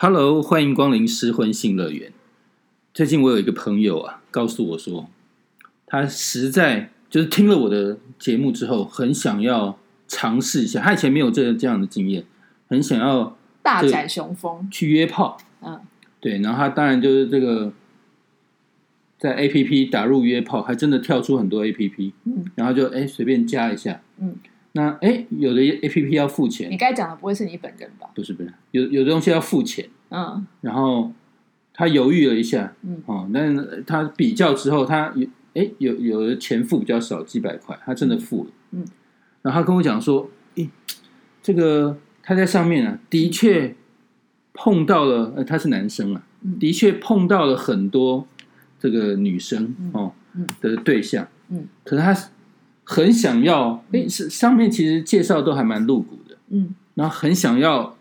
Hello，欢迎光临失婚性乐园。最近我有一个朋友啊，告诉我说，他实在就是听了我的节目之后，很想要尝试一下。他以前没有这这样的经验，很想要大展雄风。去约炮。嗯，对，然后他当然就是这个在 A P P 打入约炮，还真的跳出很多 A P P，嗯然后就哎随便加一下，嗯，那哎有的 A P P 要付钱。你，该讲的不会是你本人吧？不是不是，有有的东西要付钱。嗯。然后他犹豫了一下，嗯。哦，但是他比较之后，他有哎有有的钱付比较少，几百块，他真的付了，嗯，然后他跟我讲说，诶，这个他在上面啊，的确碰到了，呃，他是男生啊，嗯。的确碰到了很多这个女生哦嗯。的对象，嗯，可是他很想要，哎，是上面其实介绍都还蛮露骨的，嗯，然后很想要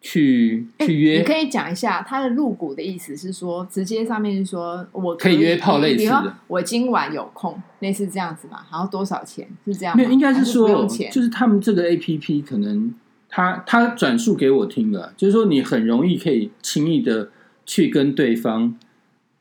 去哎去约，你可以讲一下他的露骨的意思是说，直接上面是说我可以约炮类似的。我今晚有空，类似这样子嘛？然后多少钱是这样吗？没有，应该是说就是他们这个 A P P 可能他他转述给我听的，就是说你很容易可以轻易的去跟对方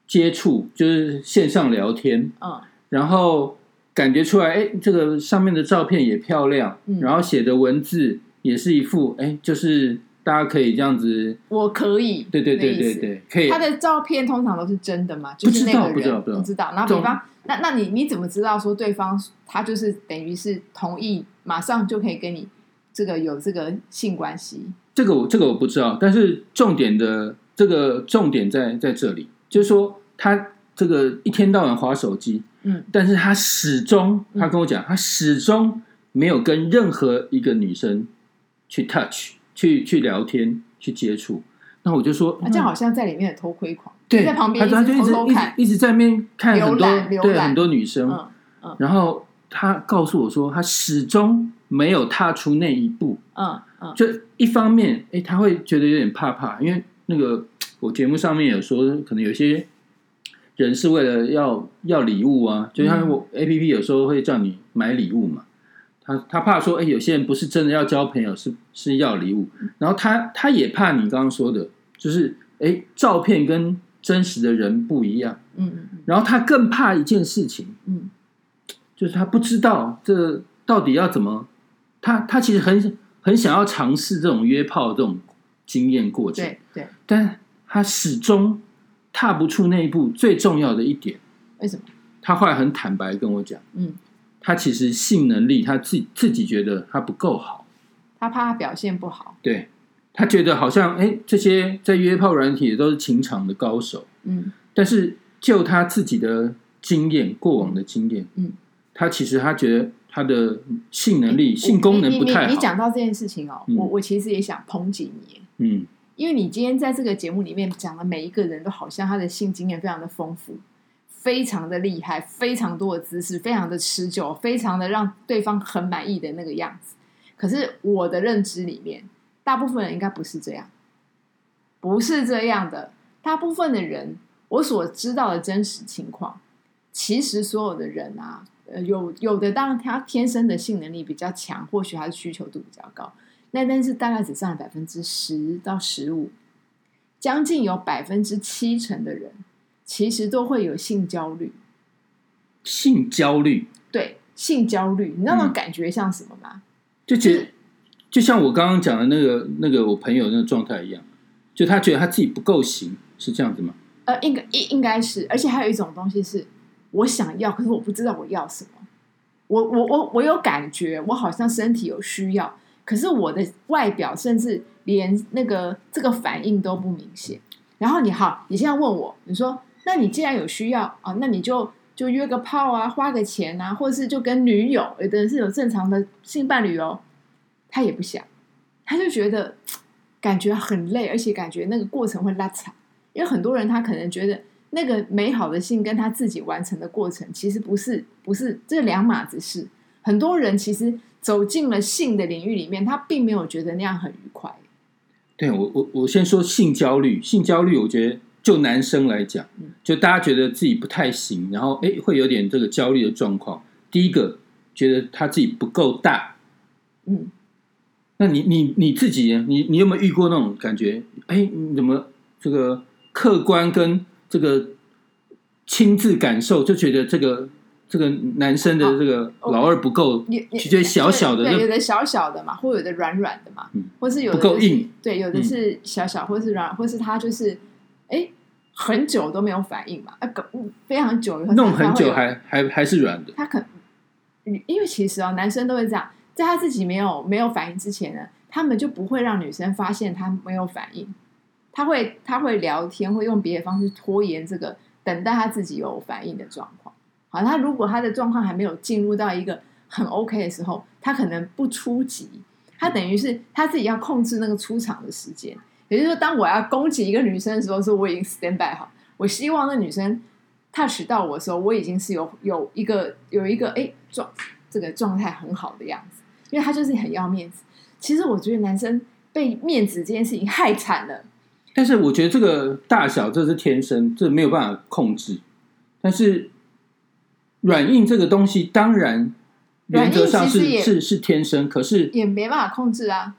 接触，就是线上聊天，嗯。然后感觉出来，哎，这个上面的照片也漂亮，嗯然后写的文字也是一副，哎，就是大家可以这样子，我可以，对对对。对对，可以他的照片通常都是真的嘛？就是那个人不知道不知道不知道然后比方，那那你你怎么知道说对方他就是等于是同意，马上就可以跟你这个有这个性关系？这个我这个我不知道，但是重点的这个重点在在这里，就是说他这个一天到晚划手机，嗯。但是他始终嗯。他跟我讲，他始终没有跟任何一个女生去 touch、去去聊天、去接触。那我就说，他这样好像在里面的偷窥狂，对，在旁边他他就一直一直一直在那边看很多对很多女生，嗯然后他告诉我说，他始终没有踏出那一步。嗯嗯。就一方面，哎，他会觉得有点怕怕，因为那个我节目上面有说，可能有些人是为了要要礼物啊，就像我 A P P 有时候会叫你买礼物嘛，他他怕说，哎，有些人不是真的要交朋友，是是要礼物，然后他他也怕你刚刚说的，就是哎，照片跟真实的人不一样，嗯嗯然后他更怕一件事情，嗯。就是他不知道这到底要怎么，他他其实很很想要尝试这种约炮这种经验过程，对对，但他始终踏不出那一步。最重要的一点，为什么？他后来很坦白跟我讲，嗯，他其实性能力他自己自己觉得他不够好，他怕他表现不好，对。他觉得好像哎这些在约炮软体的都是情场的高手，嗯。但是就他自己的经验，过往的经验，嗯，他其实他觉得他的性能力、性功能不太好。你讲到这件事情哦，嗯。我我其实也想抨击你，嗯，因为你今天在这个节目里面讲的每一个人都好像他的性经验非常的丰富，非常的厉害，非常多的知识，非常的持久，非常的让对方很满意的那个样子。可是我的认知里面，大部分人应该不是这样，不是这样的。大部分的人，我所知道的真实情况，其实所有的人啊，呃，有有的当然他天生的性能力比较强，或许他的需求度比较高，那但是大概只占了百分之十到十五，将近有百分之七成的人其实都会有性焦虑。性焦虑对，性焦虑，你知道那嗯种感觉像什么吗？就觉得就像我刚刚讲的那个那个我朋友那个状态一样，就他觉得他自己不够行，是这样子吗？呃，应该应应该是，而且还有一种东西是我想要，可是我不知道我要什么。我我我我有感觉，我好像身体有需要，可是我的外表甚至连那个这个反应都不明显。然后你好，你现在问我，你说，那你既然有需要啊，那你就就约个炮啊，花个钱啊，或者是就跟女友，有的人是有正常的性伴侣哦，他也不想，他就觉得感觉很累，而且感觉那个过程会拉长。因为很多人他可能觉得那个美好的性跟他自己完成的过程其实不是不是这两码子事。很多人其实走进了性的领域里面，他并没有觉得那样很愉快。对我我我先说性焦虑，性焦虑，我觉得就男生来讲嗯，就大家觉得自己不太行，然后哎会有点这个焦虑的状况。第一个觉得他自己不够大，嗯，那你你你自己，你你有没有遇过那种感觉？哎，你怎么这个客观跟这个亲自感受，就觉得这个这个男生的这个哦老二不够，你你就觉得小小的对，有的小小的嘛，或有的软软的嘛，嗯或是有的不够硬，对，有的是小小，或是软，或是他就是哎很久都没有反应嘛，啊，搞非常久弄很久还还还是软的。他可，因为其实哦，男生都会这样，在他自己没有没有反应之前呢，他们就不会让女生发现他没有反应，他会他会聊天，会用别的方式拖延这个，等待他自己有反应的状况。好，他如果他的状况还没有进入到一个很 OK 的时候，他可能不出击，他等于是他自己要控制那个出场的时间。也就是说，当我要攻击一个女生的时候，是我已经 stand by 好，我希望那女生 touch 到我的时候，我已经是有有一个有一个哎状这个状态很好的样子，因为他就是很要面子。其实我觉得男生被面子这件事情害惨了。但是我觉得这个大小这是天生，这没有办法控制。但是软硬这个东西，当然原则上是是是天生，可是也没办法控制啊，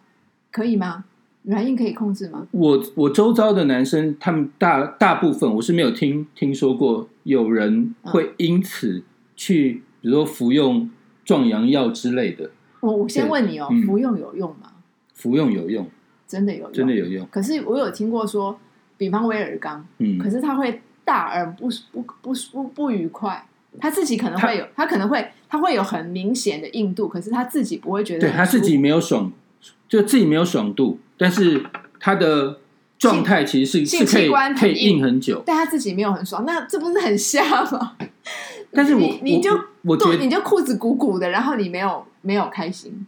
可以吗？软硬可以控制吗？我我周遭的男生，他们大大部分我是没有听听说过有人会因此去，比如说服用壮阳药之类的，我我先对问你哦，嗯服用有用吗？服用有用，真的有用？真的有用，可是我有听过说，比方威尔刚，嗯可，是他会大而不不不不不愉快，他自己可能会有，他可能会他会有很明显的硬度，可是他自己不会觉得对他自己没有爽，就自己没有爽度，但是他的状态其实是性是可以器官很可以硬硬很久，但他自己没有很爽，那这不是很瞎吗？但是我你你就我我觉得你就裤子鼓鼓的，然后你没有没有开心，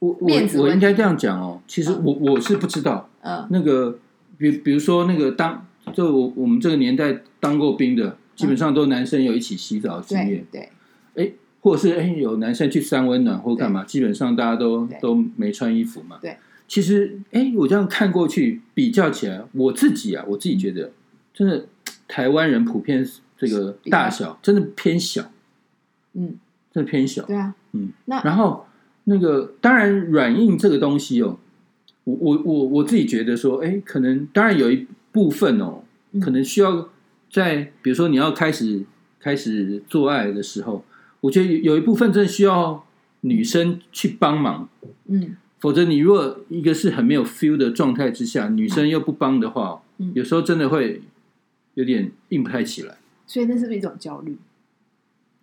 我我我应该这样讲哦，其实嗯我我是不知道嗯那个，比比如说那个当就我我们这个年代当过兵的，基本上都男生有一起洗澡的经对验，对或者是哎有男生去三温暖或干嘛，基本上大家都对。都没穿衣服嘛。对，其实哎我这样看过去比较起来，我自己啊我自己觉得，真的台湾人普遍这个大小真的偏小，嗯，真的偏小。对啊，嗯，那然后那个当然软硬这个东西哦，我我我我自己觉得说，哎，可能当然有一部分哦，嗯。可能需要在比如说你要开始开始做爱的时候，我觉得有有一部分真的需要女生去帮忙，嗯否则你如果一个是很没有 feel 的状态之下，女生又不帮的话，嗯有时候真的会有点硬不太起来，所以那是不是一种焦虑？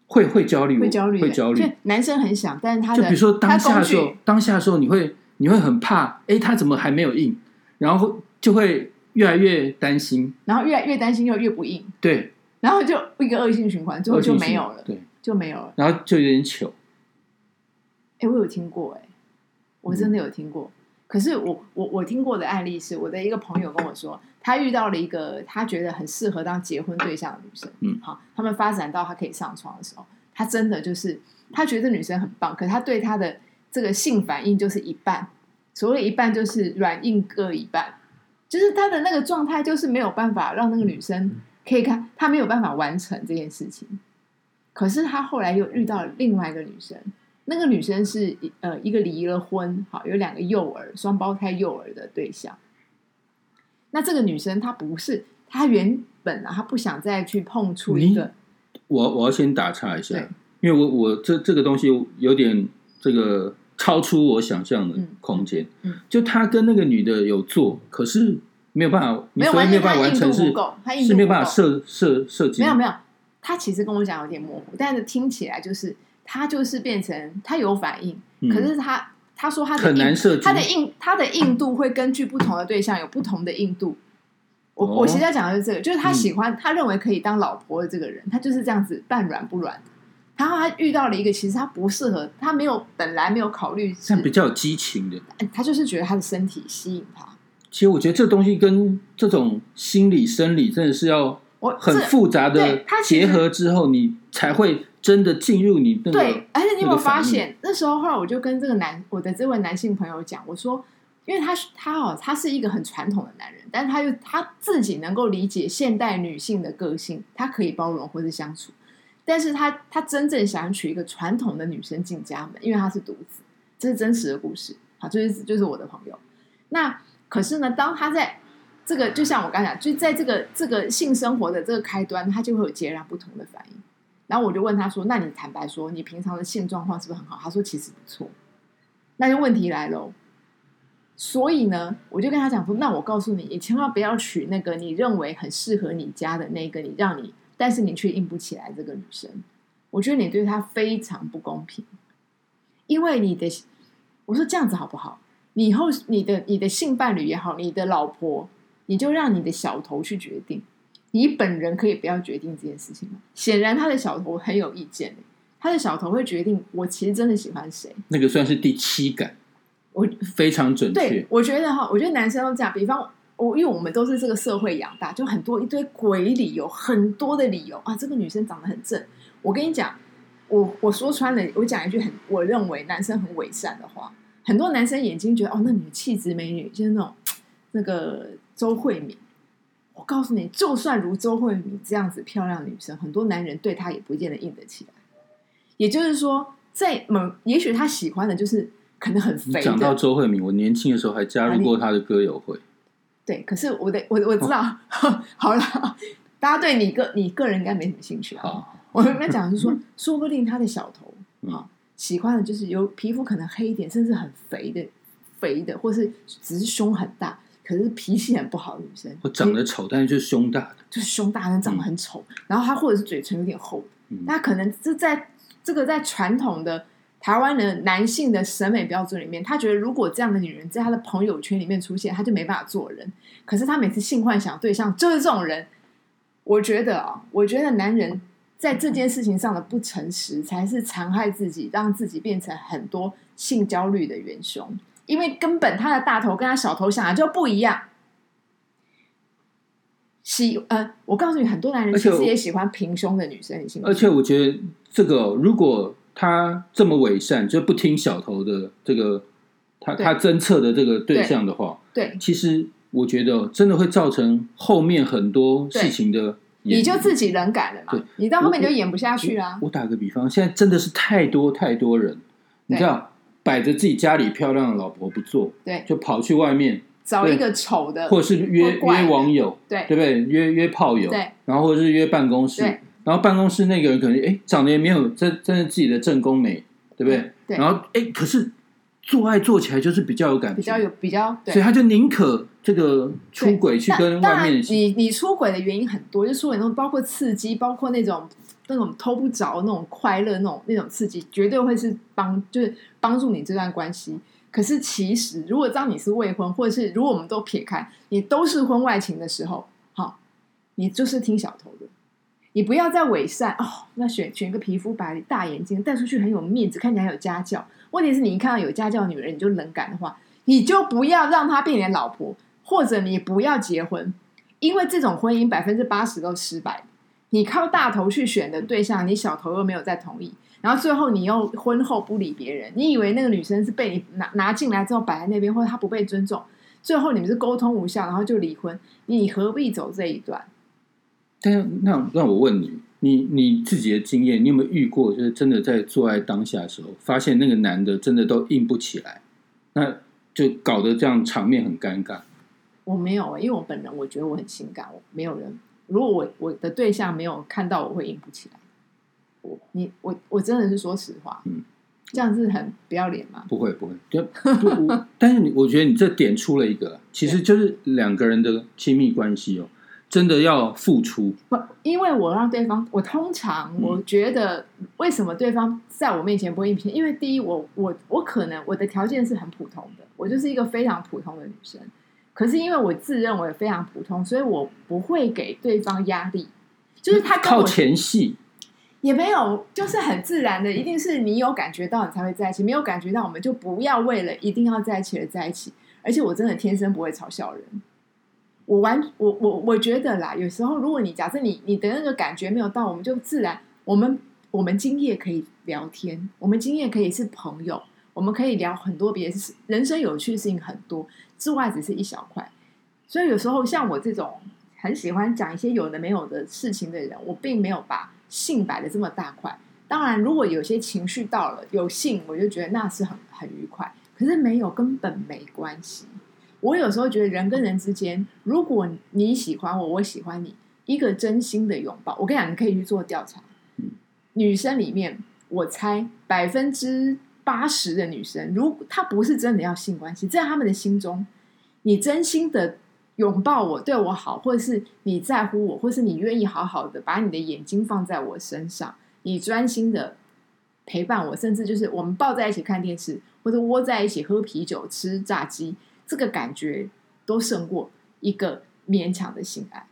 会会焦虑，会焦虑，会焦虑就。男生很想，但是他的就比如说当下的时候，当下的时候你会你会很怕，哎，他怎么还没有硬？然后就会越来越担心，然后越来越担心又越不硬，对，然后就一个恶性循环，最后就没有了，对，就没有了。然后就有点糗，哎，我有听过，哎，我真的有听过。可是我我我听过的案例是，我的一个朋友跟我说，他遇到了一个他觉得很适合当结婚对象的女生。嗯。好，他们发展到他可以上床的时候，他真的就是他觉得女生很棒，可是他对她的这个性反应就是一半，所谓一半就是软硬各一半，就是他的那个状态就是没有办法让那个女生可以看，他没有办法完成这件事情。可是他后来又遇到了另外一个女生，那个女生是呃一个离了婚，好有两个幼儿双胞胎幼儿的对象。那这个女生她不是，她原本啊，她不想再去碰触一个，我我要先打岔一下，因为我我这这个东西有点这个超出我想象的嗯空间，嗯就他跟那个女的有做，可是没有办法，没有完全所谓没有办法完成是不够，她硬是没有办法不够射射射精，没有没有，他其实跟我讲有点模糊，但是听起来就是他就是变成他有反应，嗯可是他。他说他的很难设计，他的硬他的硬度会根据不同的对象有不同的硬度。我、哦我现在讲的是这个，就是他嗯喜欢、他认为可以当老婆的这个人，他就是这样子半软不软。然后他遇到了一个其实他不适合，他没有本来没有考虑是这样比较有激情的。哎他就是觉得他的身体吸引他。其实我觉得这东西跟这种心理生理真的是要很复杂的结合之后，你才会真的进入你那个对，而且你有发现，那时候后来我就跟这个男我的这位男性朋友讲，我说，因为他是他哦，他是一个很传统的男人，但是他又他自己能够理解现代女性的个性，他可以包容或是相处，但是他他真正想娶一个传统的女生进家门，因为他是独子，这是真实的故事。好，就是就是我的朋友。那可是呢，当他在这个就像我刚才讲，就在这个这个性生活的这个开端，他就会有截然不同的反应。然后我就问他说：“那你坦白说，你平常的性状况是不是很好？”他说：“其实不错。”那就问题来喽。所以呢，我就跟他讲说：“那我告诉你，你千万不要娶那个你认为很适合你家的那个，你让你，但是你却硬不起来这个女生。我觉得你对她非常不公平，因为你的，我说这样子好不好？你以后你的你的性伴侣也好，你的老婆，你就让你的小头去决定。你本人可以不要决定这件事情吗？显然他的小头很有意见，他的小头会决定我其实真的喜欢谁。那个算是第七感，我非常准对确。，我觉得哈，我觉得男生都这样。比方我，因为我们都是这个社会养大，就很多一堆鬼理由，很多的理由啊。这个女生长得很正，我跟你讲，我我说穿了，我讲一句很我认为男生很伪善的话。很多男生眼睛觉得哦，那女气质美女就是那种那个周慧敏。我告诉你，就算如周慧敏这样子漂亮女生，很多男人对她也不见得硬得起来。也就是说，在某也许他喜欢的就是可能很肥讲到，周慧敏，我年轻的时候还加入过她的歌友会。对。可是我的我我知道，好了，大家对你个你个人应该没什么兴趣啊。我跟他讲是说，说不定他的小头嗯啊，喜欢的就是有皮肤可能黑一点，甚至很肥的肥的，或是只是胸很大，可是脾气很不好的女生，我长得丑，但是就是胸大的。就是胸大，但长得很丑，然后他或者是嘴唇有点厚那可能这在这个在传统的台湾的男性的审美标准里面，他觉得如果这样的女人在他的朋友圈里面出现，他就没办法做人。可是他每次性幻想对象就是这种人，我觉得啊，我觉得男人在这件事情上的不诚实，才是残害自己，让自己变成很多性焦虑的元凶。因为根本他的大头跟他小头想的就不一样。喜呃，我告诉你，很多男人其实也喜欢平胸的女生，你信吗？而且我觉得这个哦，如果他这么伪善，就不听小头的这个他他侦测的这个对象的话，对，其实我觉得真的会造成后面很多事情的。你就自己冷感了嘛，你到后面你就演不下去啊。啦。我打个比方，现在真的是太多太多人，你知道，摆着自己家里漂亮的老婆不做，对，就跑去外面，找一个丑的，或者是约约网友，对。对不对？约约炮友，对。然后或者是约办公室，对然后办公室那个人可能哎长得也没有真真的自己的正宫美，对不对？对然后哎，可是做爱做起来就是比较有感觉，比较有比较对所以。他就宁可这个出轨去跟外面的你你出轨的原因很多，就出轨那种包括刺激，包括那种那种偷不着那种快乐，那种那种刺激，绝对会是帮就是帮助你这段关系。可是其实，如果当你是未婚，或者是如果我们都撇开，你都是婚外情的时候，好，你就是听小偷的，你不要再伪善哦。那选选一个皮肤白、大眼睛，带出去很有面子，看起来有家教。问题是你一看到有家教的女人，你就冷感的话，你就不要让她变你的老婆，或者你不要结婚，因为这种婚姻百分之八十都失败。你靠大头去选的对象，你小头又没有再同意，然后最后你又婚后不理别人，你以为那个女生是被你拿拿进来之后摆在那边，或者她不被尊重，最后你们是沟通无效，然后就离婚，你何必走这一段？但是那让我问你，你你自己的经验，你有没有遇过，就是真的在做爱当下的时候，发现那个男的真的都硬不起来，那就搞得这样场面很尴尬。我没有、因为我本人我觉得我很性感，我没有人。如果我我的对象没有看到我会硬不起来，我你我我真的是说实话，嗯，这样是很不要脸吗？不会不会，就 但是你我觉得你这点出了一个，其实就是两个人的亲密关系哦，真的要付出。不，因为我让对方，我通常我觉得为什么对方在我面前不会硬皮？因为第一，我我我可能我的条件是很普通的，我就是一个非常普通的女生。可是因为我自认为非常普通，所以我不会给对方压力，就是他靠前戏，也没有，就是很自然的，一定是你有感觉到你才会在一起，没有感觉到我们就不要为了一定要在一起而在一起。而且我真的天生不会嘲笑人，我完我我我觉得啦，有时候如果你假设你你的那个感觉没有到，我们就自然我们我们今夜可以聊天，我们今夜可以是朋友，我们可以聊很多别的事，人生有趣的事情很多，之外只是一小块。所以有时候像我这种很喜欢讲一些有的没有的事情的人，我并没有把性摆的这么大块。当然，如果有些情绪到了有性，我就觉得那是很很愉快。可是没有，根本没关系。我有时候觉得人跟人之间，如果你喜欢我，我喜欢你，一个真心的拥抱，我跟你讲，你可以去做调查。女生里面，我猜百分之八十的女生，如果她不是真的要性关系，在他们的心中，你真心的拥抱我，对我好，或者是你在乎我，或是你愿意好好的把你的眼睛放在我身上，你专心的陪伴我，甚至就是我们抱在一起看电视，或者窝在一起喝啤酒、吃炸鸡，这个感觉都胜过一个勉强的性爱。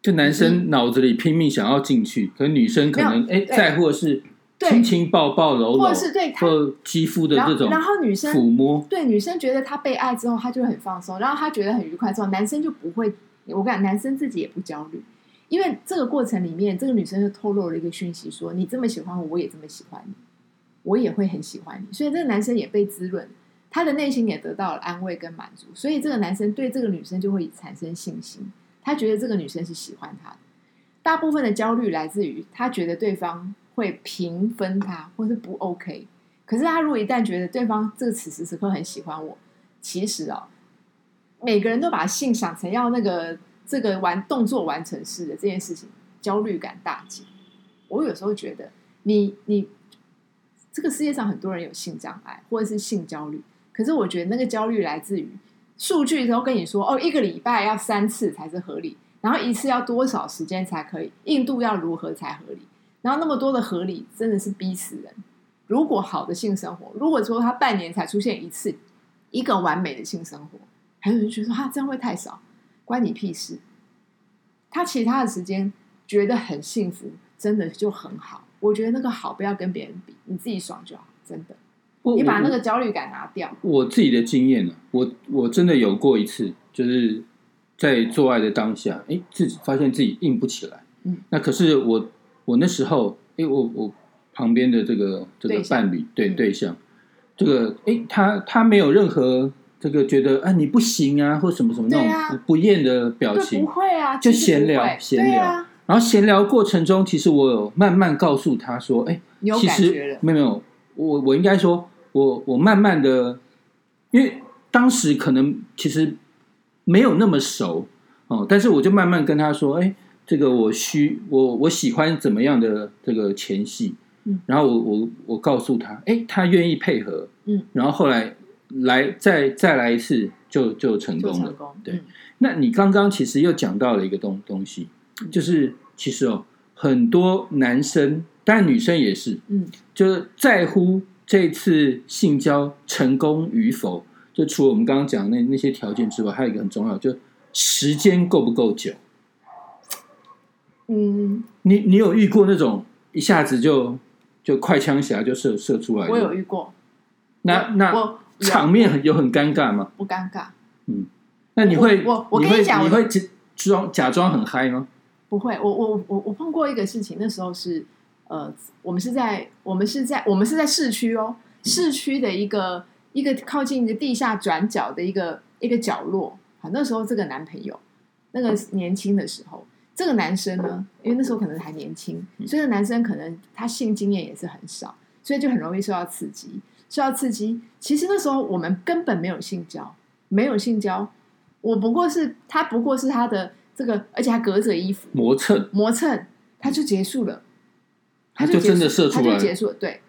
就男生脑子里拼命想要进去，可女生可能哎没有对在乎的是对亲亲抱抱搂搂，或者是对他或肌肤的这种然后女生抚摸，对女生觉得她被爱之后，她就很放松，然后她觉得很愉快之后，男生就不会。我感男生自己也不焦虑，因为这个过程里面，这个女生就透露了一个讯息说你这么喜欢我，我也这么喜欢你，我也会很喜欢你。所以这个男生也被滋润，他的内心也得到了安慰跟满足，所以这个男生对这个女生就会产生信心，他觉得这个女生是喜欢他的。大部分的焦虑来自于他觉得对方会平分他，或是不 OK。可是他如果一旦觉得对方这个此时此刻很喜欢我，其实哦，每个人都把性想成要那个这个完动作完成式的这件事情，焦虑感大减。我有时候觉得你你这个世界上很多人有性障碍或者是性焦虑，可是我觉得那个焦虑来自于数据都跟你说哦，一个礼拜要三次才是合理，然后一次要多少时间才可以，印度要如何才合理，然后那么多的合理真的是逼死人。如果好的性生活，如果说他半年才出现一次一个完美的性生活，还有人觉得说哈这样会太少，关你屁事。他其他的时间觉得很幸福，真的就很好。我觉得那个好不要跟别人比，你自己爽就好，真的。我你把那个焦虑感拿掉，我自己的经验呢、我我真的有过一次，就是在做爱的当下，哎，自己发现自己硬不起来。嗯，那可是我我那时候，哎，我我旁边的这个这个伴侣对嗯。对象，这个哎，他他没有任何这个觉得啊你不行啊或什么什么那种不不厌的表对，情不，会啊，就闲聊闲聊啊，然后闲聊过程中，其实我有慢慢告诉他说，哎，有其实没有没有，我我应该说，我我慢慢的，因为当时可能其实没有那么熟哦，但是我就慢慢跟他说，哎，这个我需我我喜欢怎么样的这个前戏，嗯，然后我我我告诉他，哎，他愿意配合，嗯，然后后来来再再来一次就就成功了。功。对嗯那你刚刚其实又讲到了一个东东西，嗯就是其实哦，很多男生，当然女生也是，嗯，就是在乎这次性交成功与否。就除了我们刚刚讲的那那些条件之外，还有一个很重要，就时间够不够久。嗯，你你有遇过那种一下子就就快枪侠就射射出来的？我有遇过，那那场面很有很尴尬吗？不尴尬，嗯那你会我我跟你讲你会假装假装很嗨吗？不会。我我我我碰过一个事情，那时候是呃，我们是在我们是在我们是在市区哦，市区的一个一个靠近一个地下转角的一个一个角落。好，那时候这个男朋友，那个年轻的时候，这个男生呢，因为那时候可能还年轻，所以那男生可能他性经验也是很少，所以就很容易受到刺激。受到刺激，其实那时候我们根本没有性交，没有性交，我不过是他不过是他的这个，而且还隔着衣服磨蹭，磨蹭，他就结束了，就他就真的射出来了就结束了，对，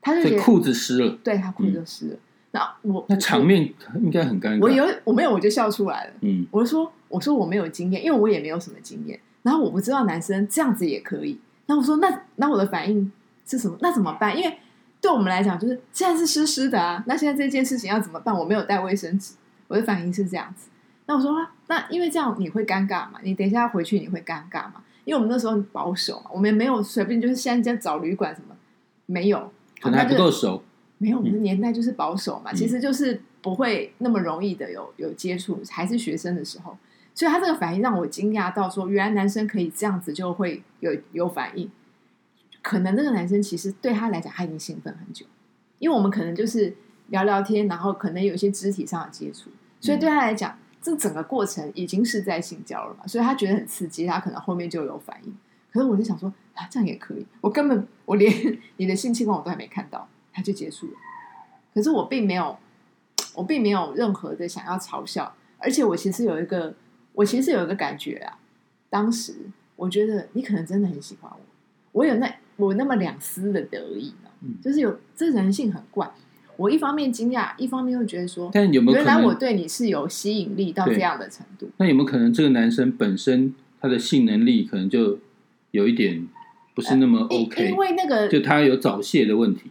他就裤子湿了，对他裤子就湿了。那我那场面应该很尴尬。我有我没有我就笑出来了，嗯，我就说我说我没有经验，因为我也没有什么经验，然后我不知道男生这样子也可以。那我说那那我的反应是什么？那怎么办？因为对我们来讲，就是现在是湿湿的啊，那现在这件事情要怎么办？我没有带卫生纸，我的反应是这样子。那我说啊那因为这样你会尴尬嘛？你等一下回去你会尴尬嘛？因为我们那时候很保守嘛，我们没有随便就是现在在找旅馆什么没有，可能还不够熟。没有，我们的年代就是保守嘛，嗯其实就是不会那么容易的有有接触，还是学生的时候，所以他这个反应让我惊讶到说，原来男生可以这样子就会有有反应。可能那个男生其实对他来讲他已经兴奋很久，因为我们可能就是聊聊天，然后可能有一些肢体上的接触，所以对他来讲，这整个过程已经是在性交了嘛，所以他觉得很刺激，他可能后面就有反应。可是我就想说啊，这样也可以，我根本我连你的性器官我都还没看到，他就结束了。可是我并没有我并没有任何的想要嘲笑，而且我其实有一个，我其实有一个感觉啊，当时我觉得你可能真的很喜欢我，我有那我那么两丝的得意呢，嗯就是有这人性很怪。我一方面惊讶，一方面又觉得说，但有没有可原来我？对你是有吸引力到这样的程度。那有没有可能这个男生本身他的性能力可能就有一点不是那么 OK，、因为那个就他有早泄的问题，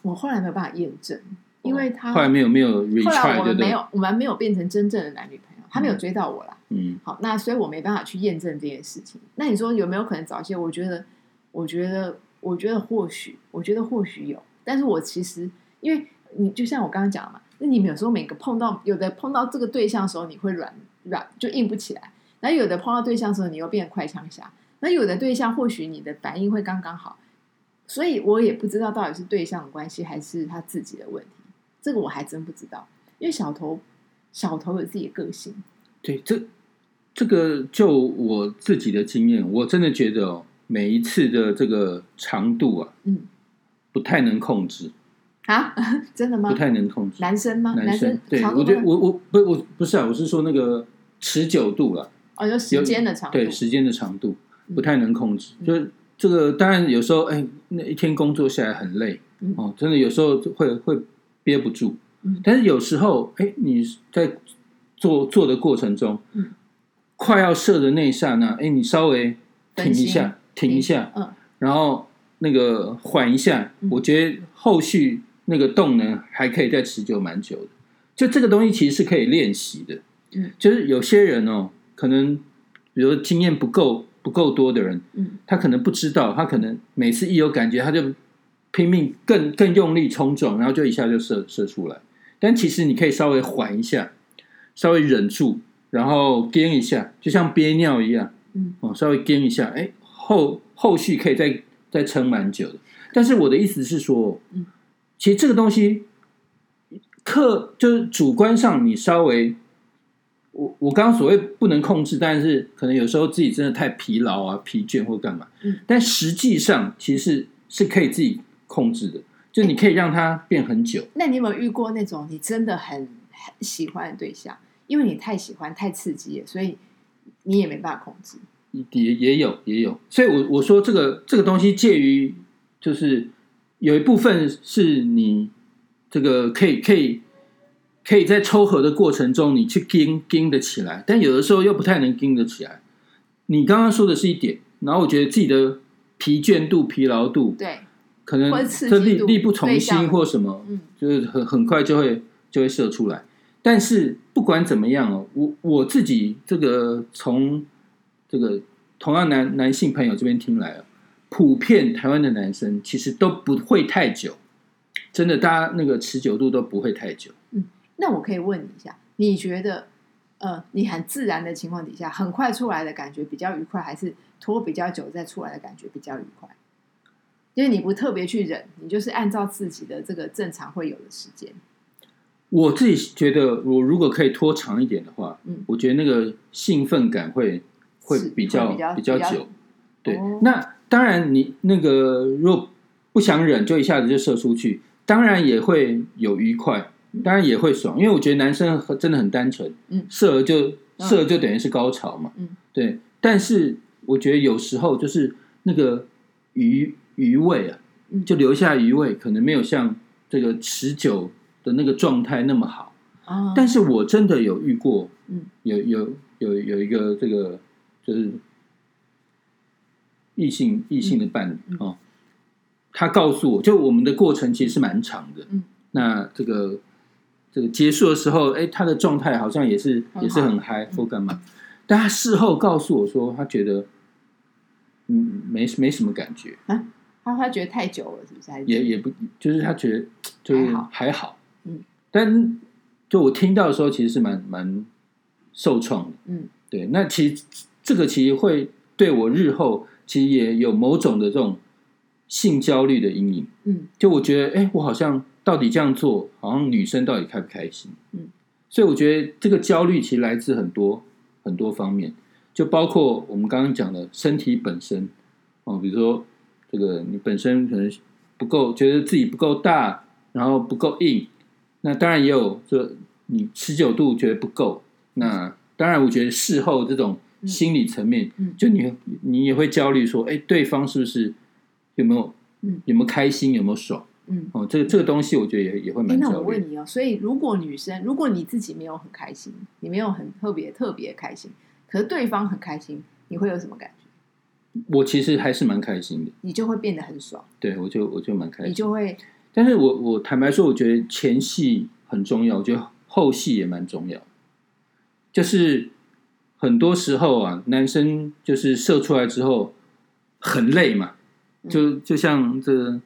我后来没有办法验证，因为他后来没有没有后来？我们没有，我们没有变成真正的男女朋友，他没有追到我啦。嗯，好，那所以我没办法去验证这件事情。那你说有没有可能早泄？我觉得，我觉得，我觉得或许，我觉得或许有。但是我其实，因为你就像我刚刚讲的嘛，那你们有时候每个碰到有的碰到这个对象的时候，你会软软就硬不起来；然后有的碰到对象的时候，你又变快枪侠。那有的对象或许你的反应会刚刚好，所以我也不知道到底是对象的关系还是他自己的问题，这个我还真不知道。因为小头小头有自己的个性，对，这这个就我自己的经验，我真的觉得哦，每一次的这个长度啊，嗯不太能控制，啊，真的吗？不？太能控制。男生吗？男生。对，我觉得我我不我不是啊，我是说那个持久度了，哦，有时间的长度，对时间的长度嗯。不太能控制。就是这个，当然有时候哎，那一天工作下来很累嗯。哦，真的有时候会会憋不住。嗯。但是有时候哎，你在做做的过程中嗯，快要射的那一刹那，哎，你稍微停一下，停一下，嗯。然后那个缓一下，嗯我觉得后续那个动能还可以再持久蛮久的。就这个东西其实是可以练习的，嗯，就是有些人哦，可能比如经验不够不够多的人，嗯他可能不知道，他可能每次一有感觉他就拼命更更用力冲撞，然后就一下就射射出来。但其实你可以稍微缓一下，稍微忍住，然后憋一下，就像憋尿一样，嗯哦，稍微憋一下，哎，后后续可以再再撑蛮久的。但是我的意思是说，嗯，其实这个东西，客就是主观上你稍微，我我刚刚所谓不能控制，但是可能有时候自己真的太疲劳啊、疲倦或干嘛，嗯，但实际上其实是可以自己控制的，就你可以让它变很久。那你有没有遇过那种你真的很很喜欢的对象？因为你太喜欢、太刺激了，所以你也没办法控制。也也有也有，所以我我说这个这个东西介于就是有一部分是你这个可以可以可以在抽合的过程中你去盯盯得起来，但有的时候又不太能盯得起来。你刚刚说的是一点，然后我觉得自己的疲倦度、疲劳度对，可能这力力不从心或什么，嗯就是很很快就会就会射出来。但是不管怎么样哦，我我自己这个从这个同样男男性朋友这边听来了，普遍台湾的男生其实都不会太久，真的，大家那个持久度都不会太久。嗯那我可以问你一下，你觉得呃，你很自然的情况底下，很快出来的感觉比较愉快，还是拖比较久再出来的感觉比较愉快？因为你不特别去忍，你就是按照自己的这个正常会有的时间。我自己觉得，我如果可以拖长一点的话，嗯我觉得那个兴奋感会会比较会比较久。对，哦那当然你那个如果不想忍，就一下子就射出去，当然也会有愉快，当然也会爽，因为我觉得男生真的很单纯，嗯射了就嗯射了就等于是高潮嘛，嗯，对。但是我觉得有时候就是那个余余味啊，嗯就留下余味，可能没有像这个持久的那个状态那么好。啊，但是我真的有遇过，嗯，有有有有一个这个就是异性异性的伴侣、嗯哦，他告诉我，就我们的过程其实是蛮长的，嗯，那这个这个结束的时候，哎，他的状态好像也是也是很嗨或干嘛，但他事后告诉我说，他觉得嗯没没什么感觉啊，他他觉得太久了，是不是？也也不就是他觉得就是还好。还好，嗯，但就我听到的时候，其实是蛮蛮受创的。嗯。对，那其实这个其实会对我日后其实也有某种的这种性焦虑的阴影。嗯就我觉得，哎，我好像到底这样做，好像女生到底开不开心？嗯，所以我觉得这个焦虑其实来自很多很多方面，就包括我们刚刚讲的身体本身哦，比如说这个你本身可能不够，觉得自己不够大，然后不够硬，那当然也有这你持久度觉得不够，那当然我觉得事后这种心理层面，嗯就你你也会焦虑说，哎，对方是不是有没有嗯有没有开心，有没有爽？嗯。哦，这个这个东西我觉得也也会哎，蛮那。我问你哦，所以如果女生，如果你自己没有很开心，你没有很特别特别开心，可是对方很开心，你会有什么感觉？我其实还是蛮开心的，你就会变得很爽，对我就我就蛮开心。你就会但是我我坦白说，我觉得前戏很重要，我觉得后戏也蛮重要。就是很多时候啊，男生就是射出来之后很累嘛，嗯就就像这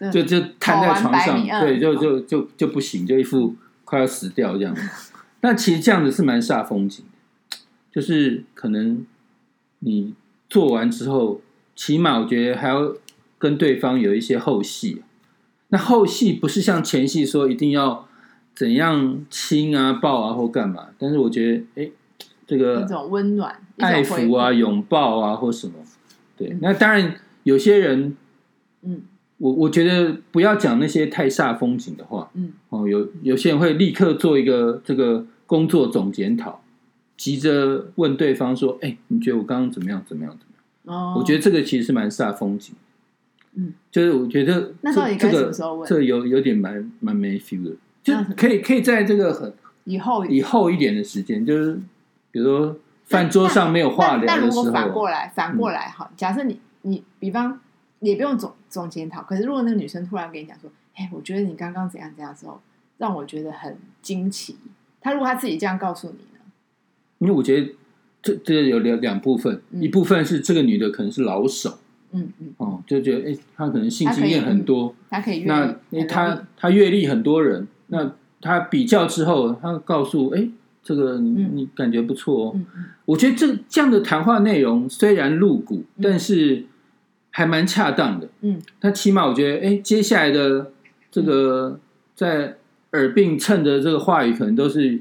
就就瘫在床上，对，就就就就不行，就一副快要死掉这样。但其实这样子是蛮煞风景的，就是可能你做完之后，起码我觉得还要跟对方有一些后戏。那后戏不是像前戏说一定要怎样亲啊、抱啊或干嘛，但是我觉得，哎，这那个种温暖、爱抚啊、顾，拥抱啊或什么，对嗯。那当然有些人。嗯我我觉得不要讲那些太煞风景的话嗯哦，有有些人会立刻做一个这个工作总检讨，急着问对方说：“哎，你觉得我刚刚怎么样？怎么样？怎么样？”哦，我觉得这个其实是蛮煞风景。嗯，就是我觉得这那到底该这个什么时候问这个有有点蛮蛮没 feel 的，就可以可以在这个很以后以后一点的时间，就是比如说饭桌上没有话那那如果反过来，反过来哈，假设你你比方也不用总总检讨，可是如果那个女生突然跟你讲说，哎，我觉得你刚刚怎样怎样之后，让我觉得很惊奇。她如果她自己这样告诉你呢？因为我觉得这这有两两部分，嗯。一部分是这个女的可能是老手嗯嗯，哦，就觉得哎，她可能性经验很多，她可以那她她阅历很多人，那她比较之后，她告诉哎，这个你感觉不错哦，我觉得这这样的谈话内容虽然露骨，嗯但是还蛮恰当的。嗯那起码我觉得，哎，接下来的这个在耳鬓衬的这个话语，可能都是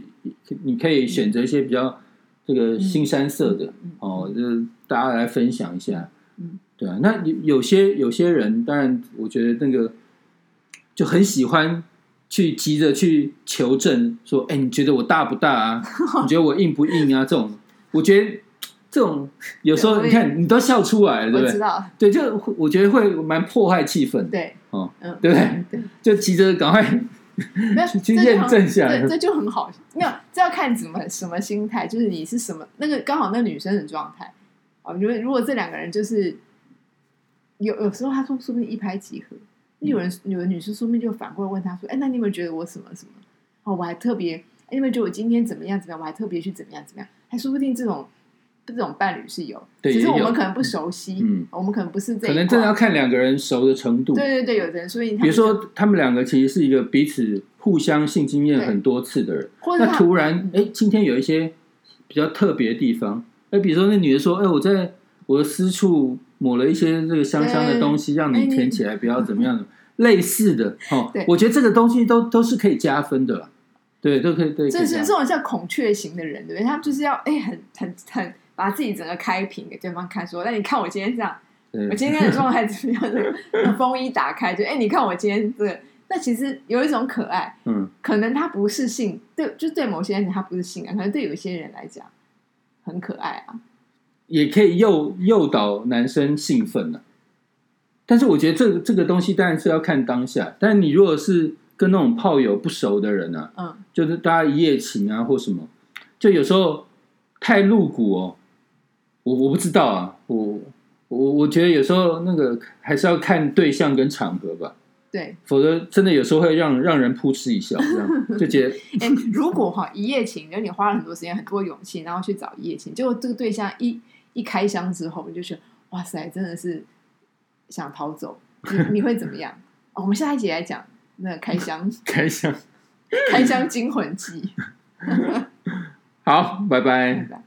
你可以选择一些比较这个新山色的嗯哦，就是大家来分享一下。嗯，对啊。那有有些有些人，当然我觉得那个就很喜欢去急着去求证，说，哎，你觉得我大不大啊？你觉得我硬不硬啊？这种，我觉得这种有时候你看你都笑出来了，对不对？我知道，对，就我觉得会蛮破坏气氛，对，哦，嗯，对不对？对，就急着赶快没有去验证一下这 这就很好，没有，这要看怎么什么心态，就是你是什么那个刚好那女生的状态哦。因为如果这两个人就是有有时候他说说不定一拍即合，那有人有的女生说不定就反过来问他说：“哎，那你有没有觉得我什么什么？哦，我还特别，哎，你有没有觉得我今天怎么样怎么样？我还特别去怎么样怎么样？还说不定这种这种伴侣是有，只是我们可能不熟悉，嗯我们可能不是这一可能真的要看两个人熟的程度。对对对，有的人所以比如说他们两个其实是一个彼此互相性经验很多次的人，那或者他突然哎，今天有一些比较特别的地方，哎，比如说那女的说，哎，我在我的私处抹了一些这个香香的东西，让哎你你舔起来不要怎么样的，类似的哦，我觉得这个东西都都是可以加分的啦，对，都可以，对，可这是这种叫孔雀型的人，对不对？他们就是要哎、很很很把自己整个开屏给对方看，说，那你看我今天这样，我今天的状态怎么样？这个风衣打开，就哎、你看我今天这个，那其实有一种可爱，嗯。可能他不是性，对，就对某些人他不是性感，可能对有些人来讲很可爱啊。也可以诱诱导男生兴奋啊、但是我觉得这个这个东西当然是要看当下。但是你如果是跟那种炮友不熟的人啊，嗯，就是大家一夜情啊或什么，就有时候太露骨哦。我我不知道啊，我我我觉得有时候那个还是要看对象跟场合吧，对，否则真的有时候会让让人扑哧一笑，这样 就觉得哎、如果哈一夜情，然后你花了很多时间、很多勇气，然后去找一夜情，结果这个对象一一开箱之后，你就觉得哇塞，真的是想逃走，你你会怎么样？哦、我们下一集来讲那个开箱 开箱。开箱惊魂记，好，拜拜拜。拜。